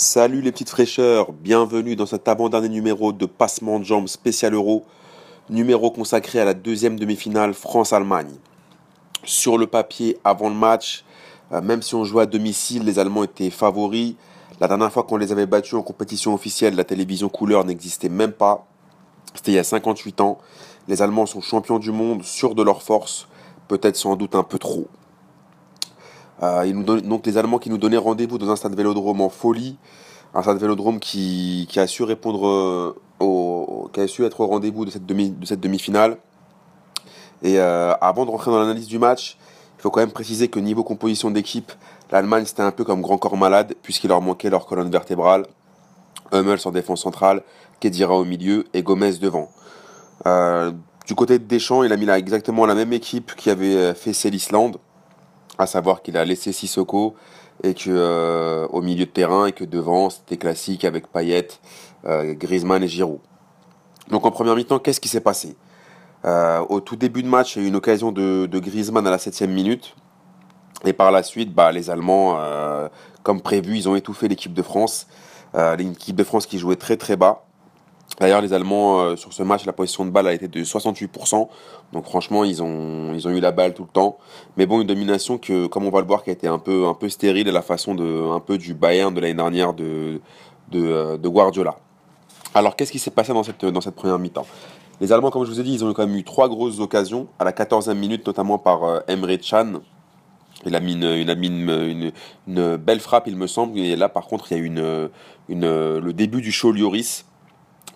Salut les petites fraîcheurs, bienvenue dans cet avant-dernier numéro de Passement de jambes spécial Euro, numéro consacré à la deuxième demi-finale France-Allemagne. Sur le papier, avant le match, euh, même si on jouait à domicile, les Allemands étaient favoris. La dernière fois qu'on les avait battus en compétition officielle, la télévision couleur n'existait même pas. C'était il y a 58 ans. Les Allemands sont champions du monde, sûrs de leur force, peut-être sans doute un peu trop. Euh, donc les Allemands qui nous donnaient rendez-vous dans un stade vélodrome en folie, un stade vélodrome qui, qui a su répondre euh, qui a su être au rendez-vous de cette demi de cette demi-finale. Et euh, avant de rentrer dans l'analyse du match, il faut quand même préciser que niveau composition d'équipe, l'Allemagne c'était un peu comme grand corps malade puisqu'il leur manquait leur colonne vertébrale, Hummels en défense centrale, Kedira au milieu et Gomez devant. du côté de Deschamps, il a mis là exactement la même équipe qui avait fait l'Islande à savoir qu'il a laissé Sissoko et que euh, au milieu de terrain et que devant c'était classique avec Payet, euh, Griezmann et Giroud. Donc en première mi-temps, qu'est-ce qui s'est passé? Euh, Au tout début de match, il y a eu une occasion de, de Griezmann à la septième minute. Et par la suite, bah, les Allemands, comme prévu, ils ont étouffé l'équipe de France. l'équipe de France qui jouait très très bas. D'ailleurs, les Allemands, euh, sur ce match, la position de balle a été de 68%. Donc franchement, ils ont, ils ont eu la balle tout le temps. Mais bon, une domination que, comme on va le voir, qui a été un peu, un peu stérile à la façon de, un peu du Bayern de l'année dernière de, de, euh, Guardiola. Alors, qu'est-ce qui s'est passé dans cette, dans cette première mi-temps? Les Allemands, comme je vous ai dit, ils ont quand même eu trois grosses occasions. À la 14e minute, notamment par euh, Emre Can. Il a mis, une, une, belle frappe, il me semble. Et là, par contre, il y a une, une, le début du show Lloris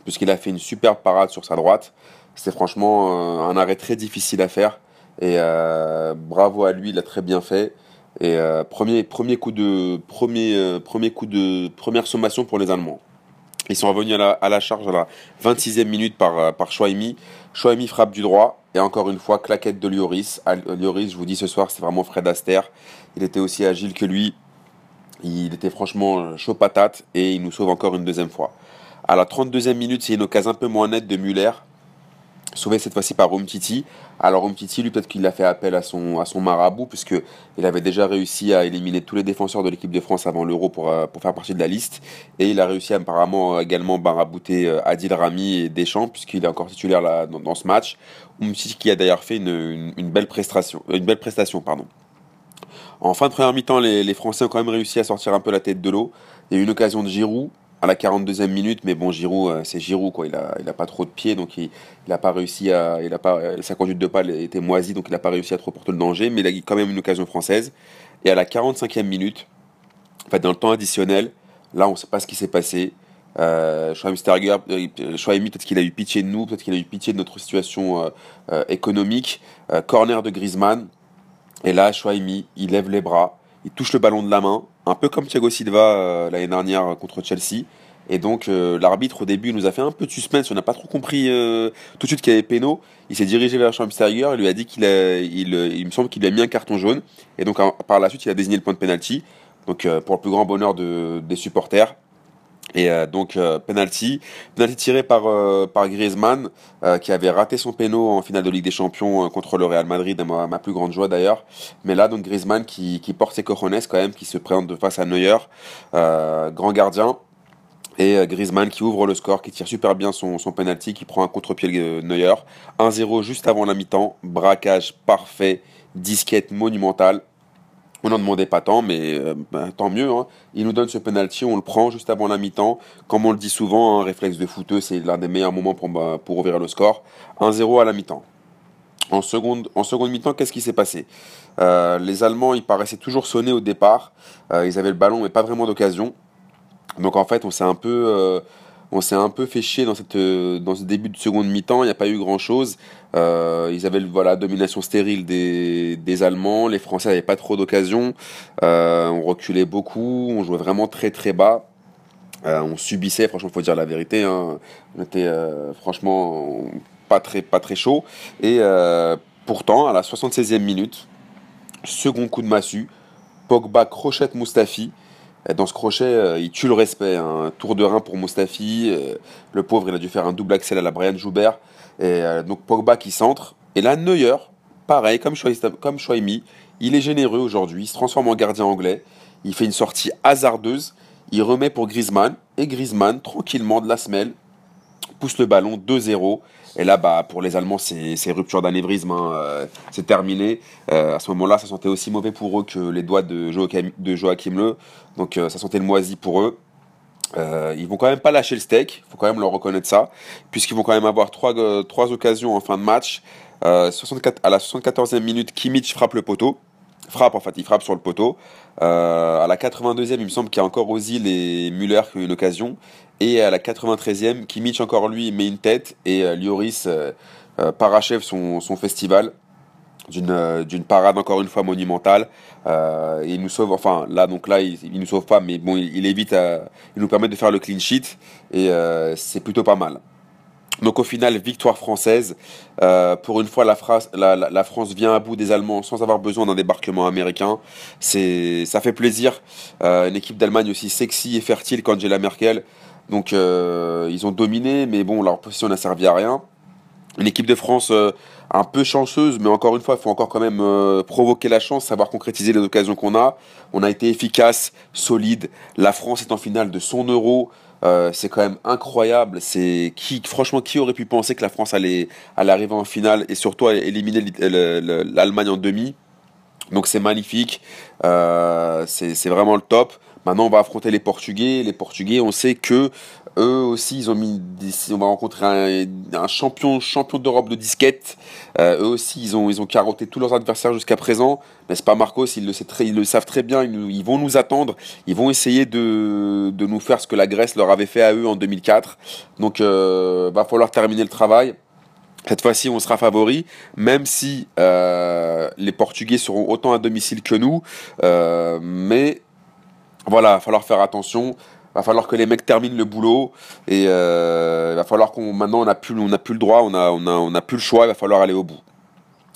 puisqu'il a fait une superbe parade sur sa droite. C'était franchement euh, un arrêt très difficile à faire. Et euh, bravo à lui, il a très bien fait. Et euh, premier, premier coup de premier, premier coup de première sommation pour les Allemands. Ils sont revenus à la, à la charge à la 26e minute par, par Chouaimi. Chouaimi frappe du droit. Et encore une fois, claquette de Lloris. Lloris, je vous dis ce soir, c'est vraiment Fred Astaire. Il était aussi agile que lui. Il était franchement chaud patate. Et il nous sauve encore une deuxième fois. À la 32e minute, c'est une occasion un peu moins nette de Muller, sauvé cette fois-ci par Umtiti. Alors Umtiti, lui, peut-être qu'il a fait appel à son, à son marabout, puisqu'il avait déjà réussi à éliminer tous les défenseurs de l'équipe de France avant l'Euro pour, euh, pour faire partie de la liste. Et il a réussi apparemment également marabouter euh, Adil Rami et Deschamps, puisqu'il est encore titulaire là, dans, ce match. Umtiti qui a d'ailleurs fait une, une, belle prestation. Une belle prestation pardon. En fin de première mi-temps, les, les, Français ont quand même réussi à sortir un peu la tête de l'eau. Il y a eu une occasion de Giroud à la 42e minute, mais bon, Giroud, euh, c'est Giroud, quoi. Il a, il a pas trop de pieds, donc il n'a pas réussi à. Il a pas, euh, sa conduite de balle était moisie, donc il n'a pas réussi à trop porter le danger, mais il a quand même une occasion française. Et à la 45e minute, en fait, dans le temps additionnel, là, on ne sait pas ce qui s'est passé. Euh, euh, peut-être qu'il a eu pitié de nous, peut-être qu'il a eu pitié de notre situation économique. corner de Griezmann. Et là, Schweimi, il lève les bras, il touche le ballon de la main, un peu comme Thiago Silva euh, l'année dernière contre Chelsea. Et donc euh, l'arbitre au début nous a fait un peu de suspense, on n'a pas trop compris euh, tout de suite qu'il y avait péno. Il s'est dirigé vers Schweinsteiger, il lui a dit qu'il me semble qu'il a mis un carton jaune. Et donc par la suite il a désigné le point de penalty. Donc pour le plus grand bonheur de, des supporters. Et euh, donc euh, penalty, penalty tiré par euh, par Griezmann qui avait raté son péno en finale de Ligue des Champions contre le Real Madrid, à ma, plus grande joie d'ailleurs. Mais là donc Griezmann qui, qui porte ses cojones quand même, qui se présente de face à Neuer, grand gardien. Et Griezmann qui ouvre le score, qui tire super bien son, son penalty, qui prend un contre-pied Neuer. 1-0 juste avant la mi-temps, braquage parfait, disquette monumentale. On n'en demandait pas tant, mais euh, bah, tant mieux. Hein. Il nous donne ce penalty, on le prend juste avant la mi-temps. Comme on le dit souvent, un réflexe de footeux, c'est l'un des meilleurs moments pour, pour ouvrir le score. 1-0 à la mi-temps. En seconde, mi-temps, qu'est-ce qui s'est passé? Euh, Les Allemands, ils paraissaient toujours sonnés au départ. Euh, ils avaient le ballon, mais pas vraiment d'occasion. Donc en fait, on s'est un peu on s'est un peu fait chier dans, euh, ce début de seconde mi-temps. Il n'y a pas eu grand-chose. Euh, ils avaient voilà domination stérile des, Allemands. Les Français n'avaient pas trop d'occasions. Euh, on reculait beaucoup. On jouait vraiment très très bas. on subissait, franchement, faut dire la vérité. Hein. On était franchement pas très, pas très chaud. Et pourtant, à la 76e minute, second coup de massue, Pogba crochette Mustafi dans ce crochet, euh, il tue le respect. Un hein. tour de rein pour Mustafi. Euh, le pauvre, il a dû faire un double axel à la Brian Joubert. Euh, donc Pogba qui centre. Et là, Neuer, pareil, comme Chouaimi, il est généreux aujourd'hui. Il se transforme en gardien anglais. Il fait une sortie hasardeuse. il remet pour Griezmann, et Griezmann, tranquillement, de la semelle, pousse le ballon 2-0. Et là, bah, pour les Allemands, c'est rupture d'anévrisme, hein, euh, c'est terminé. Euh, à ce moment-là, ça sentait aussi mauvais pour eux que les doigts de Joachim, de Joachim Le. Donc ça sentait le moisi pour eux. Euh, ils vont quand même pas lâcher le steak, faut quand même leur reconnaître ça, puisqu'ils vont quand même avoir trois, trois occasions en fin de match. 64, à la 74e minute, Kimmich frappe le poteau. Frappe, en fait, il frappe sur le poteau. à la 82e, il me semble qu'il y a encore Ozil et Müller qui ont une occasion. Et à la 93e, Kimmich encore lui met une tête et euh, Lloris euh, euh, parachève son, festival d'une d'une parade encore une fois monumentale il nous sauve enfin là donc là il, il nous sauve pas mais bon il, évite il nous permet de faire le clean sheet et c'est plutôt pas mal donc au final, victoire française. pour une fois, la, la, la, France vient à bout des Allemands sans avoir besoin d'un débarquement américain. Ça fait plaisir. une équipe d'Allemagne aussi sexy et fertile qu'Angela Merkel. Donc euh, ils ont dominé, mais bon, leur position n'a servi à rien. Une équipe de France euh, un peu chanceuse, mais encore une fois, il faut encore quand même euh, provoquer la chance, savoir concrétiser les occasions qu'on a. On a été efficace, solide. La France est en finale de son euro. c'est quand même incroyable. C'est franchement, qui aurait pu penser que la France allait, allait arriver en finale et surtout éliminer l'Allemagne en demi? Donc c'est magnifique. c'est vraiment le top. Maintenant, on va affronter les Portugais. Les Portugais, on sait que eux aussi, ils ont mis, on va rencontrer un, champion, champion d'Europe de disquette. Euh, eux aussi, ils ont, ils ont carotté tous leurs adversaires jusqu'à présent. C'est pas Marcos, ils le, ils le savent très bien. Ils, vont nous attendre. Ils vont essayer de, de, nous faire ce que la Grèce leur avait fait à eux en 2004. Donc, euh, va falloir terminer le travail. Cette fois-ci, on sera favori, même si euh, les Portugais seront autant à domicile que nous. Euh, mais voilà, il va falloir faire attention. Il va falloir que les mecs terminent le boulot et euh, il va falloir qu'on maintenant on n'a plus le droit, on a plus le choix, il va falloir aller au bout.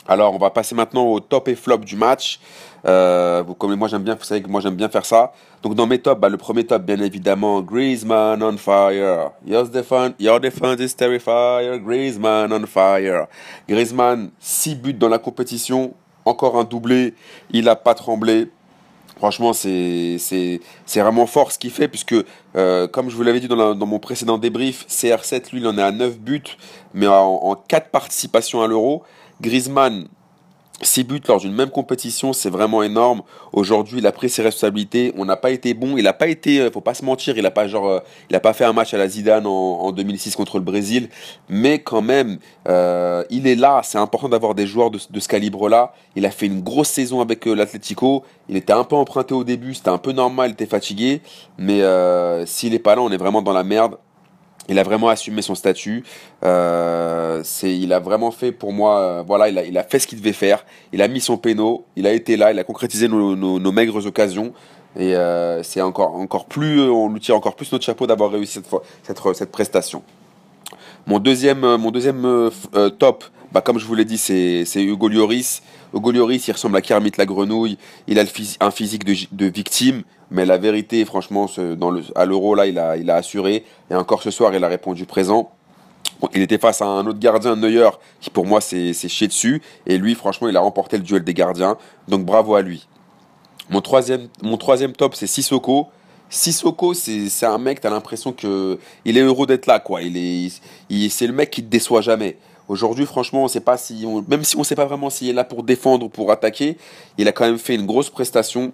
Alors on va passer maintenant au top et flop du match. Euh, vous comme moi j'aime bien, vous savez que moi j'aime bien faire ça. Donc dans mes tops, bah, le premier top bien évidemment Griezmann on fire. Your defense, your is terrifier. Griezmann on fire. Griezmann 6 buts dans la compétition, encore un doublé, il a pas tremblé. Franchement, c'est vraiment fort ce qu'il fait, puisque, euh, comme je vous l'avais dit dans, dans, mon précédent débrief, CR7, lui, il en est à 9 buts, mais en, en 4 participations à l'Euro. Griezmann, 6 buts lors d'une même compétition, c'est vraiment énorme. Aujourd'hui, il a pris ses responsabilités. On n'a pas été bon. Il n'a pas été, euh, faut pas se mentir, il n'a pas euh, il pas fait un match à la Zidane en, 2006 contre le Brésil. Mais quand même, euh, il est là. C'est important d'avoir des joueurs de, ce calibre-là. Il a fait une grosse saison avec l'Atlético. Il était un peu emprunté au début. C'était un peu normal. Il était fatigué. Mais s'il est pas là, on est vraiment dans la merde. Il a vraiment assumé son statut. Euh, il a vraiment fait pour moi, euh, voilà, il a, fait ce qu'il devait faire. Il a mis son péno, il a été là, il a concrétisé nos, maigres occasions. Et euh, c'est encore, encore plus, on lui tire encore plus notre chapeau d'avoir réussi cette, cette, cette prestation. Mon deuxième, mon deuxième top, bah, comme je vous l'ai dit, c'est, c'est Hugo Lloris. Hugo Lloris, il ressemble à Kermit la grenouille. Il a un physique de, victime. Mais la vérité, franchement, à l'euro, là, il a, assuré. Et encore ce soir, il a répondu présent. Il était face à un autre gardien, Neuer, qui pour moi s'est chié dessus. Et lui, franchement, il a remporté le duel des gardiens. Donc bravo à lui. Mon troisième, mon troisième top, c'est Sissoko. Sissoko, c'est un mec, t'as l'impression que il est heureux d'être là, quoi. Il est, c'est le mec qui te déçoit jamais. Aujourd'hui, franchement, on sait pas si, même si on sait pas vraiment s'il est là pour défendre ou pour attaquer, il a quand même fait une grosse prestation.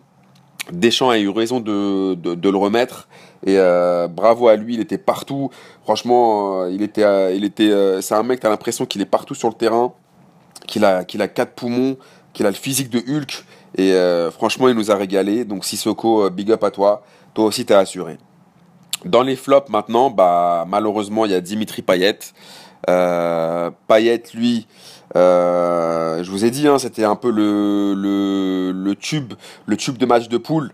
Deschamps a eu raison de, le remettre et euh, bravo à lui, il était partout. Franchement, euh, il était, euh, il était, c'est un mec, t'as l'impression qu'il est partout sur le terrain, qu'il a, qu'il a quatre poumons, qu'il a le physique de Hulk et franchement, il nous a régalé. Donc Sissoko, big up à toi. Toi aussi, t'as assuré. Dans les flops maintenant, bah malheureusement, il y a Dimitri Payet. Payet, lui, euh, je vous ai dit, hein, c'était un peu le, tube, le tube de match de poule.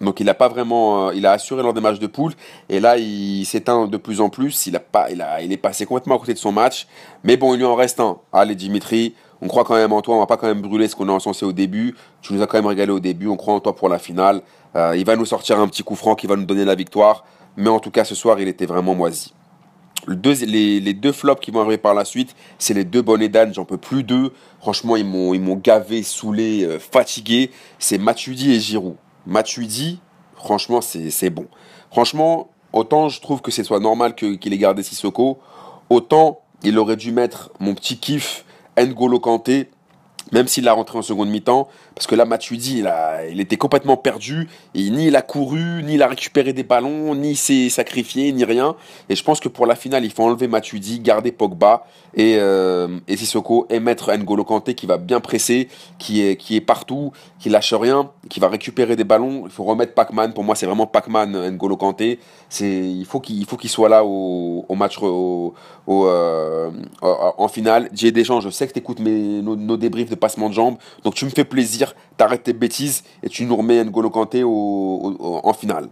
Donc il a pas vraiment, euh, il a assuré lors des matchs de poule et là il s'éteint de plus en plus. Il pas, il a, il est passé complètement à côté de son match. Mais bon, il lui en reste un. Allez Dimitri, on croit quand même en toi. On va pas quand même brûler ce qu'on a encensé au début. Tu nous as quand même régalé au début. On croit en toi pour la finale. Euh, il va nous sortir un petit coup franc qui va nous donner la victoire. Mais en tout cas, ce soir, il était vraiment moisi les, deux flops qui vont arriver par la suite, c'est les deux bonnets d'âne, j'en peux plus d'eux. Franchement, ils m'ont, gavé, saoulé, euh, fatigué. C'est Matuidi et Giroud. Matuidi, franchement, c'est bon. Franchement, autant je trouve que ce soit normal qu'il ait gardé Sissoko, autant il aurait dû mettre mon petit kiff N'Golo Kanté même s'il a rentré en seconde mi-temps, parce que là, Matuidi, il, il était complètement perdu, ni il a couru, ni il a récupéré des ballons, ni s'est sacrifié, ni rien. Et je pense que pour la finale, il faut enlever Matuidi, garder Pogba et, euh, et Sissoko, et mettre N'Golo Kanté qui va bien presser, qui est, qui est partout, qui lâche rien, qui va récupérer des ballons. Il faut remettre Pac-Man, pour moi, c'est vraiment Pac-Man, N'Golo Kanté. Il faut qu'il soit là au, match, au, euh, en finale. J'ai Deschamps, je sais que tu écoutes nos, nos débriefs de passement de jambes. Donc tu me fais plaisir, t'arrêtes tes bêtises et tu nous remets N'Golo Kanté en finale.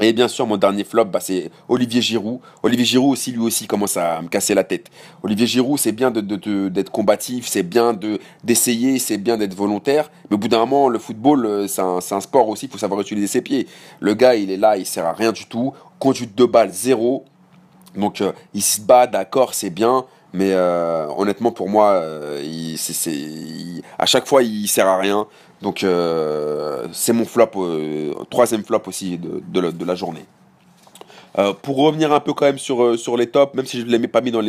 Et bien sûr, mon dernier flop, bah, c'est Olivier Giroud. Olivier Giroud aussi, lui aussi, commence à me casser la tête. Olivier Giroud, c'est bien d'être combatif, c'est bien d'essayer, c'est bien d'être volontaire. Mais au bout d'un moment, le football, euh, c'est un, sport aussi, il faut savoir utiliser ses pieds. Le gars, il est là, il sert à rien du tout. Conduite de balle, zéro. Donc, euh, il se bat, d'accord, c'est bien. Mais euh, honnêtement, pour moi, euh, à chaque fois, il sert à rien. Donc, euh, c'est mon flop, troisième flop aussi de, la, journée. pour revenir un peu quand même sur, les tops, même si je ne l'ai pas mis dans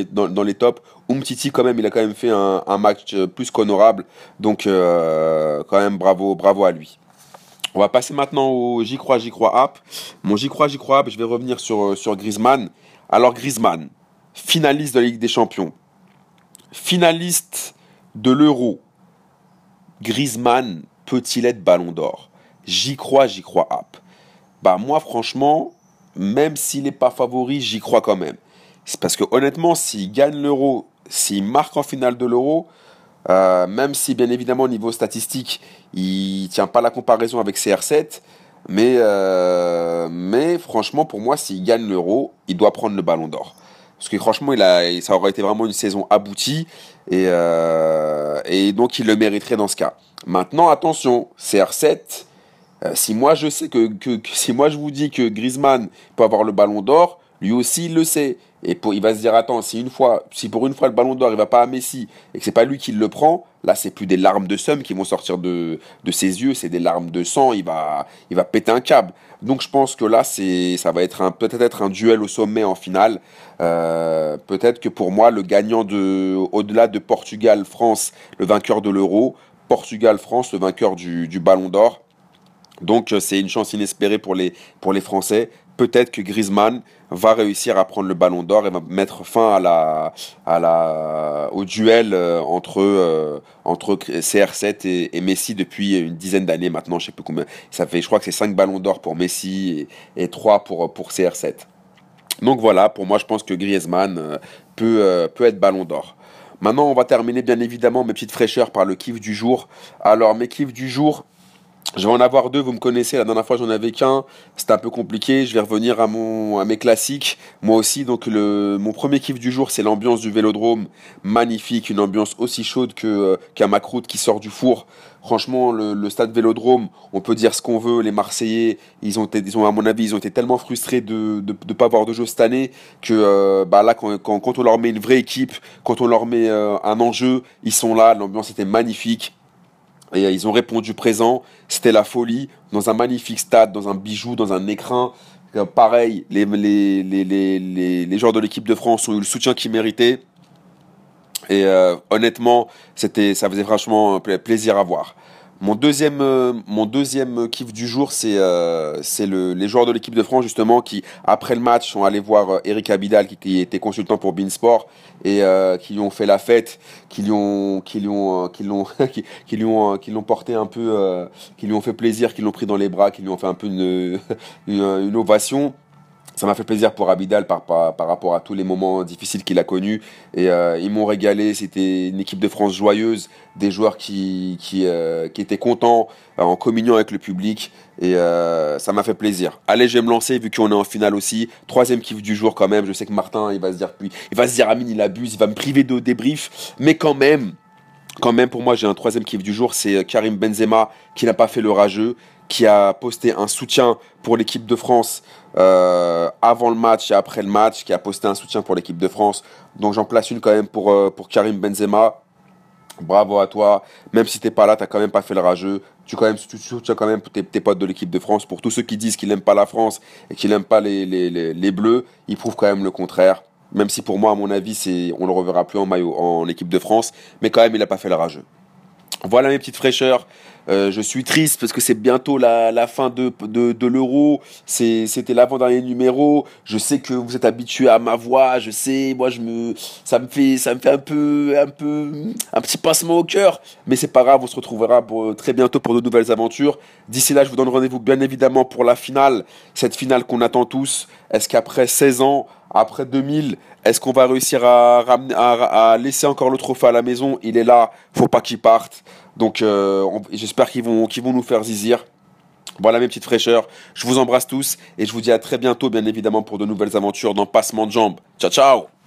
les, tops, Umtiti quand même, il a quand même fait un, un match plus qu'honorable. Donc, quand même, bravo, bravo à lui. On va passer maintenant au J'y crois, J'y crois app. Mon J'y crois, J'y crois app, je vais revenir sur, sur Griezmann. Alors, Griezmann, finaliste de la Ligue des Champions, finaliste de l'Euro, Griezmann peut-il être Ballon d'Or? J'y crois, j'y crois app. Bah moi franchement, même s'il n'est pas favori, j'y crois quand même. C'est parce que honnêtement, s'il gagne l'Euro, s'il marque en finale de l'Euro, euh, même si bien évidemment au niveau statistique, il tient pas la comparaison avec CR7, mais, euh, mais franchement pour moi, s'il gagne l'Euro, il doit prendre le Ballon d'Or. Parce que franchement, il a, ça aurait été vraiment une saison aboutie. Et, euh, donc, il le mériterait dans ce cas. Maintenant, attention, CR7, euh, si moi je sais que, si moi je vous dis que Griezmann peut avoir le ballon d'or, lui aussi il le sait. Et il va se dire attends, si une fois, si pour une fois le ballon d'or il va pas à Messi et que c'est pas lui qui le prend, là c'est plus des larmes de somme qui vont sortir de, de ses yeux, c'est des larmes de sang. Il va, il va péter un câble. Donc je pense que là, c'est, ça va être un, peut-être un duel au sommet en finale. Euh, peut-être que pour moi, le gagnant de, au-delà de Portugal-France, le vainqueur de l'Euro, Portugal-France, le vainqueur du, du Ballon d'Or. Donc c'est une chance inespérée pour les, pour les Français peut-être que Griezmann va réussir à prendre le ballon d'or et va mettre fin à la, à la, au duel euh, entre, euh, entre CR7 et, Messi depuis une dizaine d'années maintenant. Je sais plus combien. Ça fait, je crois que c'est 5 ballons d'or pour Messi et, et 3 pour, pour CR7. Donc voilà, pour moi, je pense que Griezmann euh, peut, peut être ballon d'or. Maintenant, on va terminer bien évidemment mes petites fraîcheurs par le kiff du jour. Alors, mes kiffs du jour, je vais en avoir deux, vous me connaissez, la dernière fois j'en avais qu'un, c'était un peu compliqué, je vais revenir à, mon, à mes classiques, moi aussi, donc le, mon premier kiff du jour c'est l'ambiance du Vélodrome, magnifique, une ambiance aussi chaude que euh, qu'un macroute qui sort du four, franchement le, stade Vélodrome, on peut dire ce qu'on veut, les Marseillais, ils ont, été, ils ont à mon avis, ils ont été tellement frustrés de ne pas avoir de jeu cette année, que euh, bah là quand, quand, quand, on leur met une vraie équipe, quand on leur met euh, un enjeu, ils sont là, l'ambiance était magnifique, et ils ont répondu présent. C'était la folie dans un magnifique stade, dans un bijou, dans un écrin. Euh, pareil, les, les, les, les, joueurs de l'équipe de France ont eu le soutien qu'ils méritaient. Et euh, honnêtement, ça faisait franchement plaisir à voir. Mon deuxième, euh, mon deuxième kiff du jour, c'est euh, les joueurs de l'équipe de France justement qui, après le match, sont allés voir euh, Eric Abidal qui, était consultant pour Beansport et qui lui ont fait la fête, qui lui ont, porté un peu, qui lui ont fait plaisir, qui l'ont pris dans les bras, qui lui ont fait un peu une ovation ça m'a fait plaisir pour Abidal par, par, rapport à tous les moments difficiles qu'il a connus. Et euh, ils m'ont régalé. C'était une équipe de France joyeuse, des joueurs qui, qui, euh, qui étaient contents, euh, en communion avec le public. Et ça m'a fait plaisir. Allez, je vais me lancer vu qu'on est en finale aussi. Troisième kiff du jour quand même. Je sais que Martin, il va se dire, il va se dire, Amine, il abuse, il va me priver de débrief. Mais quand même, quand même, pour moi, j'ai un troisième kiff du jour, c'est Karim Benzema qui n'a pas fait le rageux, qui a posté un soutien pour l'équipe de France euh, avant le match et après le match, qui a posté un soutien pour l'équipe de France. Donc j'en place une quand même pour, euh, pour Karim Benzema. Bravo à toi. Même si t'es pas là, t'as quand même pas fait le rageux. Tu, quand même, tu, as quand même tes, tes, potes de l'équipe de France. Pour tous ceux qui disent qu'ils n'aiment pas la France et qu'ils n'aiment pas les, les, les, Bleus, ils prouvent quand même le contraire. Même si pour moi, à mon avis, c'est, on le reverra plus en maillot, en équipe de France. Mais quand même, il a pas fait le rageux. Voilà mes petites fraîcheurs. Euh, je suis triste parce que c'est bientôt la, fin de, l'euro. C'était l'avant-dernier numéro. Je sais que vous êtes habitués à ma voix. Je sais, moi, je me, ça me fait, ça me fait un peu, un peu, un petit passement au cœur. Mais c'est pas grave, on se retrouvera très bientôt pour de nouvelles aventures. D'ici là, je vous donne rendez-vous bien évidemment pour la finale. Cette finale qu'on attend tous. Est-ce qu'après 16 ans, après 2000, est-ce qu'on va réussir à, à, à, laisser encore le trophée à la maison? Il est là, faut pas qu'il parte. Donc euh, j'espère qu'ils vont, vont nous faire zizir. Voilà mes petites fraîcheurs. Je vous embrasse tous et je vous dis à très bientôt, bien évidemment, pour de nouvelles aventures dans Passement de Jambes. Ciao, ciao